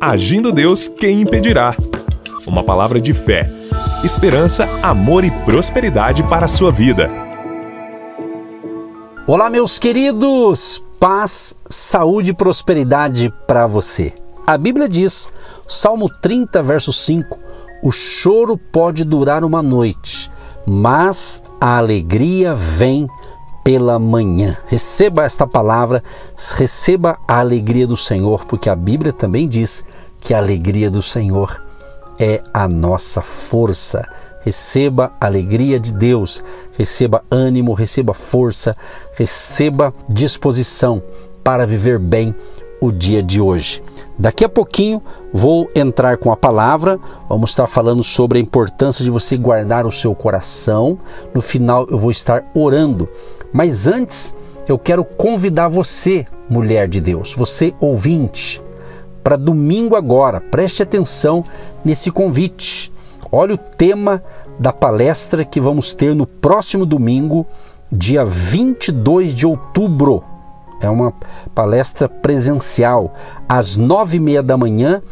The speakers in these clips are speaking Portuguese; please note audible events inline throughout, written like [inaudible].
Agindo Deus, quem impedirá? Uma palavra de fé, esperança, amor e prosperidade para a sua vida. Olá, meus queridos! Paz, saúde e prosperidade para você. A Bíblia diz, Salmo 30, verso 5: O choro pode durar uma noite, mas a alegria vem pela manhã. Receba esta palavra, receba a alegria do Senhor, porque a Bíblia também diz que a alegria do Senhor é a nossa força. Receba a alegria de Deus, receba ânimo, receba força, receba disposição para viver bem o dia de hoje. Daqui a pouquinho vou entrar com a palavra, vamos estar falando sobre a importância de você guardar o seu coração. No final eu vou estar orando, mas antes eu quero convidar você, mulher de Deus, você ouvinte, para domingo agora. Preste atenção nesse convite. Olha o tema da palestra que vamos ter no próximo domingo, dia 22 de outubro. É uma palestra presencial às nove e meia da manhã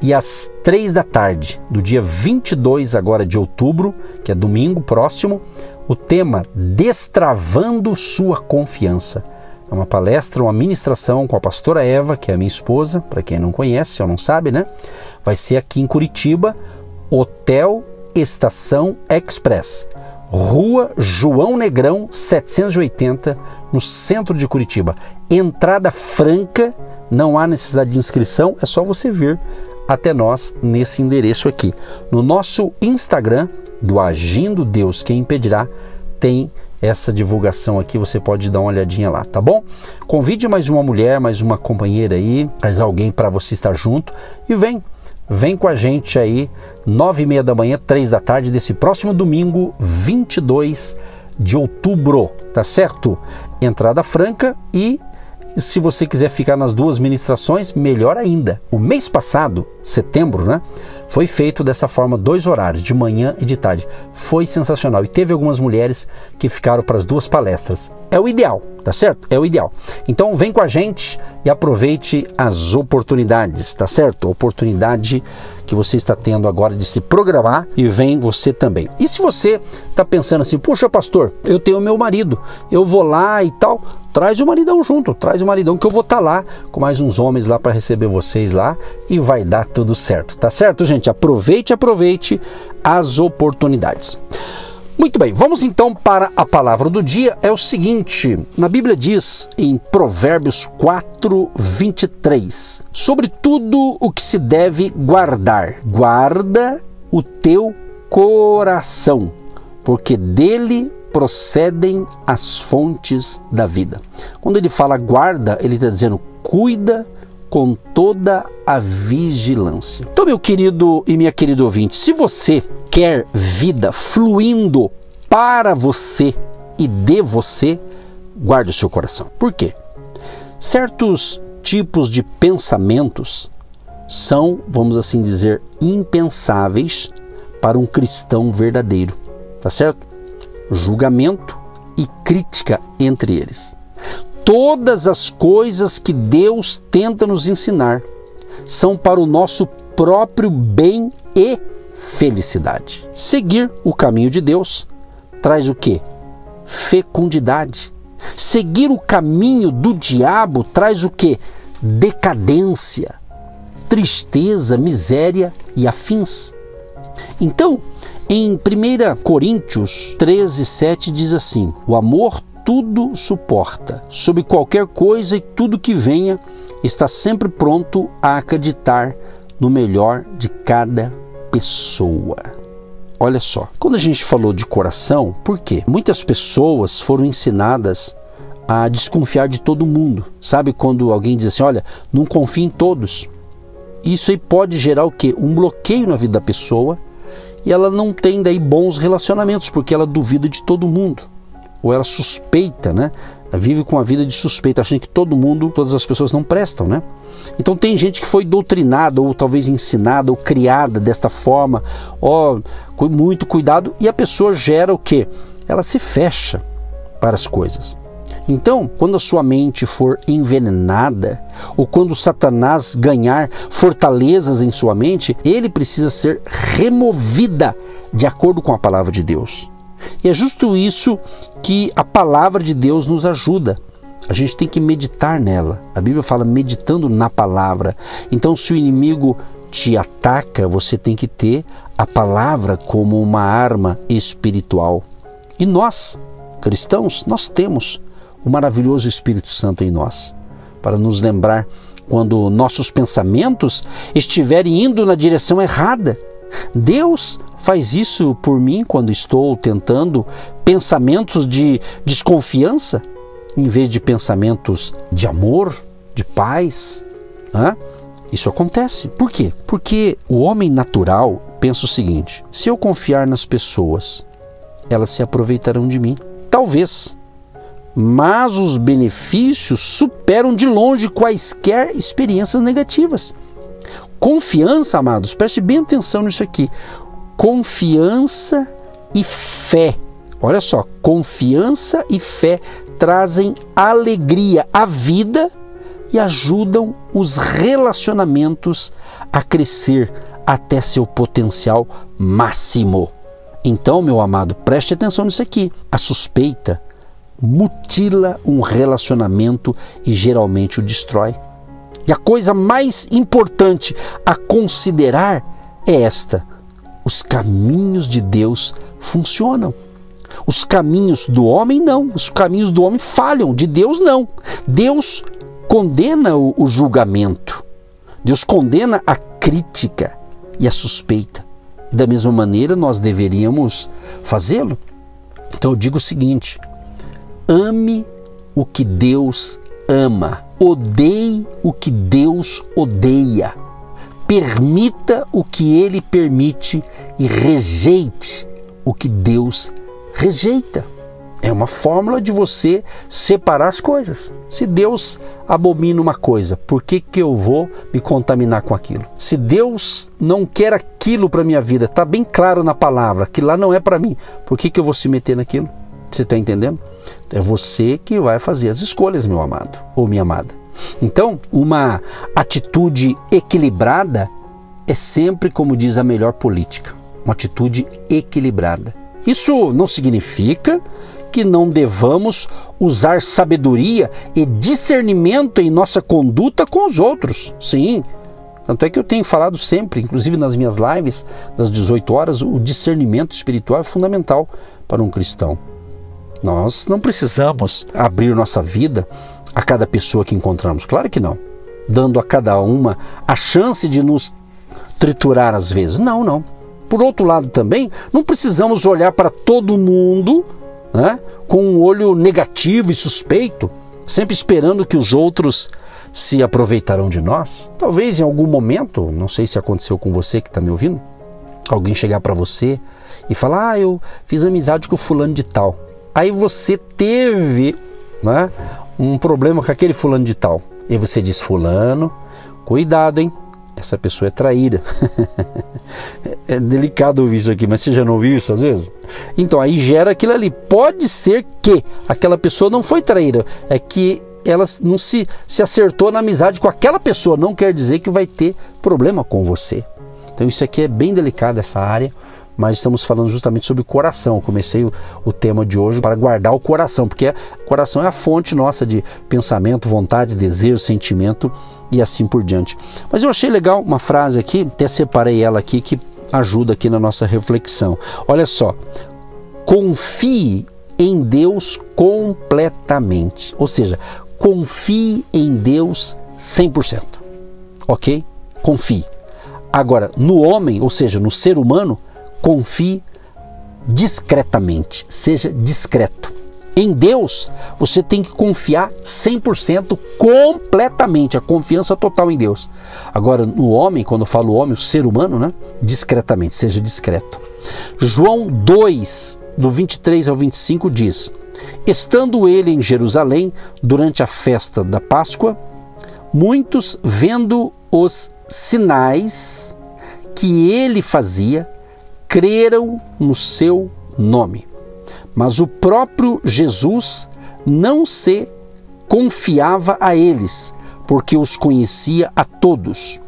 e às três da tarde, do dia 22 agora de outubro, que é domingo próximo, o tema Destravando Sua Confiança. É uma palestra, uma ministração com a pastora Eva, que é a minha esposa, para quem não conhece ou não sabe, né? Vai ser aqui em Curitiba, Hotel Estação Express. Rua João Negrão 780, no centro de Curitiba. Entrada franca, não há necessidade de inscrição, é só você vir até nós nesse endereço aqui. No nosso Instagram, do Agindo Deus Quem Impedirá, tem essa divulgação aqui, você pode dar uma olhadinha lá, tá bom? Convide mais uma mulher, mais uma companheira aí, mais alguém para você estar junto e vem Vem com a gente aí, nove e meia da manhã, três da tarde, desse próximo domingo, 22 de outubro, tá certo? Entrada franca e se você quiser ficar nas duas ministrações, melhor ainda. O mês passado, setembro, né? Foi feito dessa forma, dois horários, de manhã e de tarde. Foi sensacional. E teve algumas mulheres que ficaram para as duas palestras. É o ideal, tá certo? É o ideal. Então vem com a gente e aproveite as oportunidades, tá certo? Oportunidade que você está tendo agora de se programar e vem você também. E se você está pensando assim, puxa, pastor, eu tenho meu marido, eu vou lá e tal traz o maridão junto, traz o maridão que eu vou estar tá lá com mais uns homens lá para receber vocês lá e vai dar tudo certo, tá certo, gente? Aproveite, aproveite as oportunidades. Muito bem, vamos então para a palavra do dia. É o seguinte: na Bíblia diz em Provérbios 4, 23, sobre tudo o que se deve guardar, guarda o teu coração, porque dele procedem as fontes da vida. Quando ele fala guarda, ele está dizendo cuida com toda a vigilância. Então, meu querido e minha querida ouvinte, se você quer vida fluindo para você e de você, guarde o seu coração. Por quê? Certos tipos de pensamentos são, vamos assim dizer, impensáveis para um cristão verdadeiro, tá certo? Julgamento e crítica entre eles. Todas as coisas que Deus tenta nos ensinar são para o nosso próprio bem e felicidade. Seguir o caminho de Deus traz o que? Fecundidade. Seguir o caminho do diabo traz o que? Decadência, tristeza, miséria e afins. Então, em 1 Coríntios 13, 7 diz assim: O amor tudo suporta, sob qualquer coisa e tudo que venha, está sempre pronto a acreditar no melhor de cada pessoa. Olha só, quando a gente falou de coração, por quê? Muitas pessoas foram ensinadas a desconfiar de todo mundo. Sabe quando alguém diz assim: olha, não confie em todos. Isso aí pode gerar o quê? Um bloqueio na vida da pessoa e ela não tem daí bons relacionamentos, porque ela duvida de todo mundo. Ou ela suspeita, né? Ela vive com a vida de suspeita, achando que todo mundo, todas as pessoas não prestam, né? Então tem gente que foi doutrinada, ou talvez ensinada, ou criada desta forma, ó, com muito cuidado, e a pessoa gera o quê? Ela se fecha para as coisas. Então, quando a sua mente for envenenada, ou quando Satanás ganhar fortalezas em sua mente, ele precisa ser removida de acordo com a palavra de Deus. E é justo isso que a palavra de Deus nos ajuda. A gente tem que meditar nela. A Bíblia fala meditando na palavra. Então, se o inimigo te ataca, você tem que ter a palavra como uma arma espiritual. E nós, cristãos, nós temos o maravilhoso Espírito Santo em nós, para nos lembrar quando nossos pensamentos estiverem indo na direção errada. Deus faz isso por mim quando estou tentando pensamentos de desconfiança em vez de pensamentos de amor, de paz. Hã? Isso acontece. Por quê? Porque o homem natural pensa o seguinte: se eu confiar nas pessoas, elas se aproveitarão de mim. Talvez mas os benefícios superam de longe quaisquer experiências negativas. Confiança, amados, preste bem atenção nisso aqui. Confiança e fé. Olha só, confiança e fé trazem alegria à vida e ajudam os relacionamentos a crescer até seu potencial máximo. Então, meu amado, preste atenção nisso aqui. A suspeita mutila um relacionamento e geralmente o destrói. E a coisa mais importante a considerar é esta: os caminhos de Deus funcionam. Os caminhos do homem não, os caminhos do homem falham, de Deus não. Deus condena o, o julgamento, Deus condena a crítica e a suspeita. E da mesma maneira nós deveríamos fazê-lo. Então eu digo o seguinte: Ame o que Deus ama. Odeie o que Deus odeia. Permita o que Ele permite e rejeite o que Deus rejeita. É uma fórmula de você separar as coisas. Se Deus abomina uma coisa, por que, que eu vou me contaminar com aquilo? Se Deus não quer aquilo para minha vida, está bem claro na palavra que lá não é para mim, por que, que eu vou se meter naquilo? Você está entendendo? É você que vai fazer as escolhas, meu amado ou minha amada. Então, uma atitude equilibrada é sempre, como diz a melhor política, uma atitude equilibrada. Isso não significa que não devamos usar sabedoria e discernimento em nossa conduta com os outros. Sim. Tanto é que eu tenho falado sempre, inclusive nas minhas lives das 18 horas, o discernimento espiritual é fundamental para um cristão. Nós não precisamos abrir nossa vida a cada pessoa que encontramos, claro que não. Dando a cada uma a chance de nos triturar às vezes. Não, não. Por outro lado também, não precisamos olhar para todo mundo né, com um olho negativo e suspeito, sempre esperando que os outros se aproveitarão de nós. Talvez em algum momento, não sei se aconteceu com você que está me ouvindo, alguém chegar para você e falar: Ah, eu fiz amizade com o fulano de tal. Aí você teve né, um problema com aquele fulano de tal. E você diz: Fulano, cuidado, hein? Essa pessoa é traíra. [laughs] é delicado ouvir isso aqui, mas você já não ouviu isso às vezes? Então aí gera aquilo ali. Pode ser que aquela pessoa não foi traíra, é que ela não se, se acertou na amizade com aquela pessoa. Não quer dizer que vai ter problema com você. Então isso aqui é bem delicado, essa área mas estamos falando justamente sobre o coração. Eu comecei o, o, tema de hoje para guardar o coração, porque o coração é a fonte nossa de pensamento, vontade, desejo, sentimento e assim por diante. Mas eu achei legal uma frase aqui, até separei ela aqui que ajuda aqui na nossa reflexão. Olha só, confie em Deus completamente, ou seja, confie em Deus 100%. Ok? Confie. Agora, no homem, ou seja, no ser humano, confie discretamente, seja discreto. Em Deus, você tem que confiar 100% completamente, a confiança total em Deus. Agora, no homem, quando eu falo homem, o ser humano, né? Discretamente, seja discreto. João 2, do 23 ao 25 diz: Estando ele em Jerusalém durante a festa da Páscoa, muitos vendo os sinais que ele fazia, creram no seu nome. Mas o próprio Jesus não se confiava a eles, porque os conhecia a todos,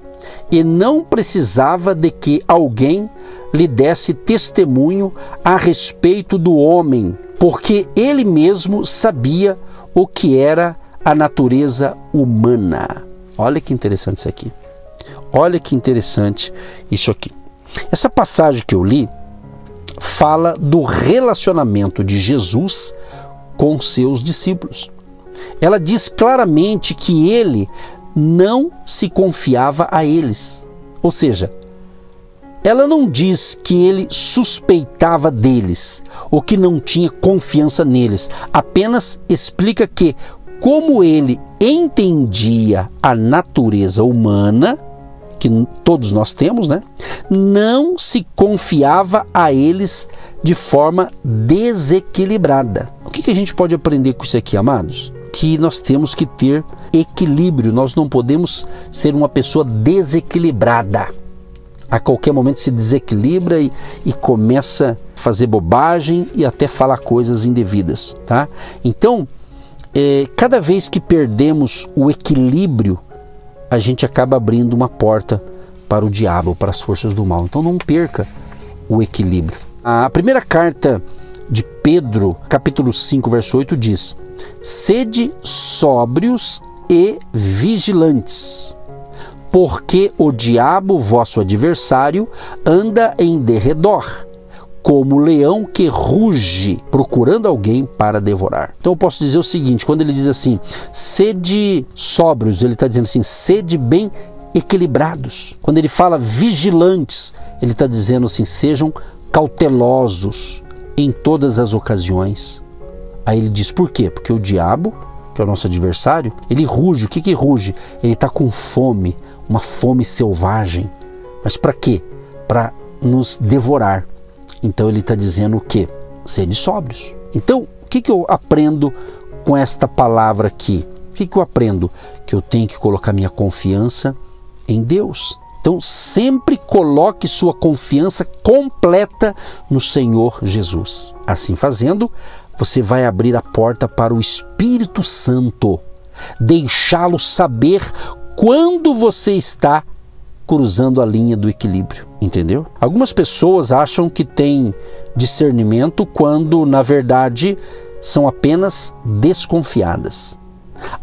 e não precisava de que alguém lhe desse testemunho a respeito do homem, porque ele mesmo sabia o que era a natureza humana. Olha que interessante isso aqui. Olha que interessante isso aqui. Essa passagem que eu li fala do relacionamento de Jesus com seus discípulos. Ela diz claramente que ele não se confiava a eles. Ou seja, ela não diz que ele suspeitava deles ou que não tinha confiança neles, apenas explica que, como ele entendia a natureza humana, que todos nós temos, né? Não se confiava a eles de forma desequilibrada. O que, que a gente pode aprender com isso aqui, amados? Que nós temos que ter equilíbrio, nós não podemos ser uma pessoa desequilibrada. A qualquer momento se desequilibra e, e começa a fazer bobagem e até falar coisas indevidas, tá? Então, é, cada vez que perdemos o equilíbrio a gente acaba abrindo uma porta para o diabo, para as forças do mal. Então não perca o equilíbrio. A primeira carta de Pedro, capítulo 5, verso 8 diz: Sede sóbrios e vigilantes, porque o diabo, vosso adversário, anda em derredor como leão que ruge procurando alguém para devorar. Então eu posso dizer o seguinte: quando ele diz assim, sede sóbrios, ele está dizendo assim, sede bem equilibrados. Quando ele fala vigilantes, ele está dizendo assim, sejam cautelosos em todas as ocasiões. Aí ele diz por quê? Porque o diabo, que é o nosso adversário, ele ruge. O que que ruge? Ele está com fome, uma fome selvagem. Mas para quê? Para nos devorar. Então ele está dizendo o quê? Sede sóbrios. Então, o que, que eu aprendo com esta palavra aqui? O que, que eu aprendo? Que eu tenho que colocar minha confiança em Deus. Então, sempre coloque sua confiança completa no Senhor Jesus. Assim fazendo, você vai abrir a porta para o Espírito Santo, deixá-lo saber quando você está cruzando a linha do equilíbrio, entendeu? Algumas pessoas acham que têm discernimento quando, na verdade, são apenas desconfiadas.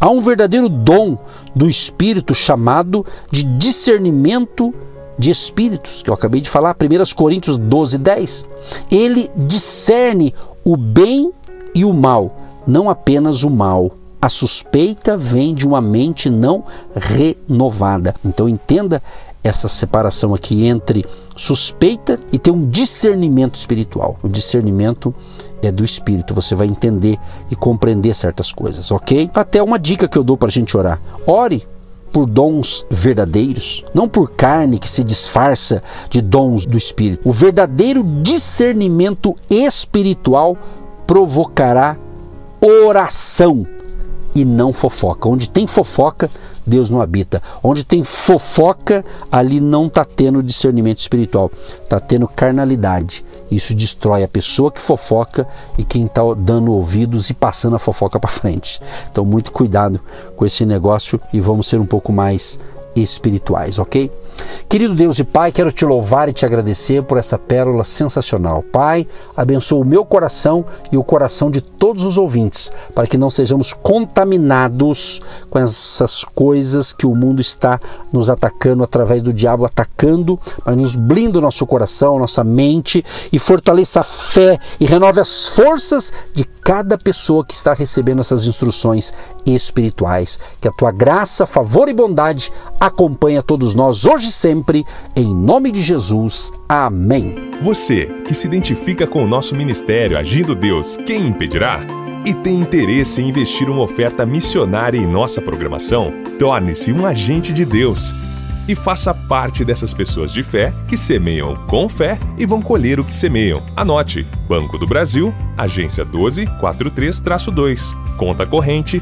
Há um verdadeiro dom do Espírito chamado de discernimento de espíritos, que eu acabei de falar, 1 Coríntios 12, 10. Ele discerne o bem e o mal, não apenas o mal. A suspeita vem de uma mente não renovada. Então entenda essa separação aqui entre suspeita e ter um discernimento espiritual. O discernimento é do espírito, você vai entender e compreender certas coisas, ok? Até uma dica que eu dou para a gente orar: ore por dons verdadeiros, não por carne que se disfarça de dons do espírito. O verdadeiro discernimento espiritual provocará oração e não fofoca. Onde tem fofoca, Deus não habita. Onde tem fofoca, ali não está tendo discernimento espiritual, está tendo carnalidade. Isso destrói a pessoa que fofoca e quem está dando ouvidos e passando a fofoca para frente. Então, muito cuidado com esse negócio e vamos ser um pouco mais espirituais, ok? Querido Deus e Pai, quero te louvar e te agradecer por essa pérola sensacional. Pai, abençoa o meu coração e o coração de todos os ouvintes, para que não sejamos contaminados com essas coisas que o mundo está nos atacando através do diabo atacando, mas nos blinda o nosso coração, nossa mente e fortaleça a fé e renove as forças de cada pessoa que está recebendo essas instruções espirituais. Que a tua graça, favor e bondade acompanhe a todos nós hoje e sempre, em nome de Jesus. Amém. Você que se identifica com o nosso ministério Agindo Deus, quem impedirá? E tem interesse em investir uma oferta missionária em nossa programação? Torne-se um agente de Deus e faça parte dessas pessoas de fé que semeiam com fé e vão colher o que semeiam. Anote: Banco do Brasil, agência 1243-2, conta corrente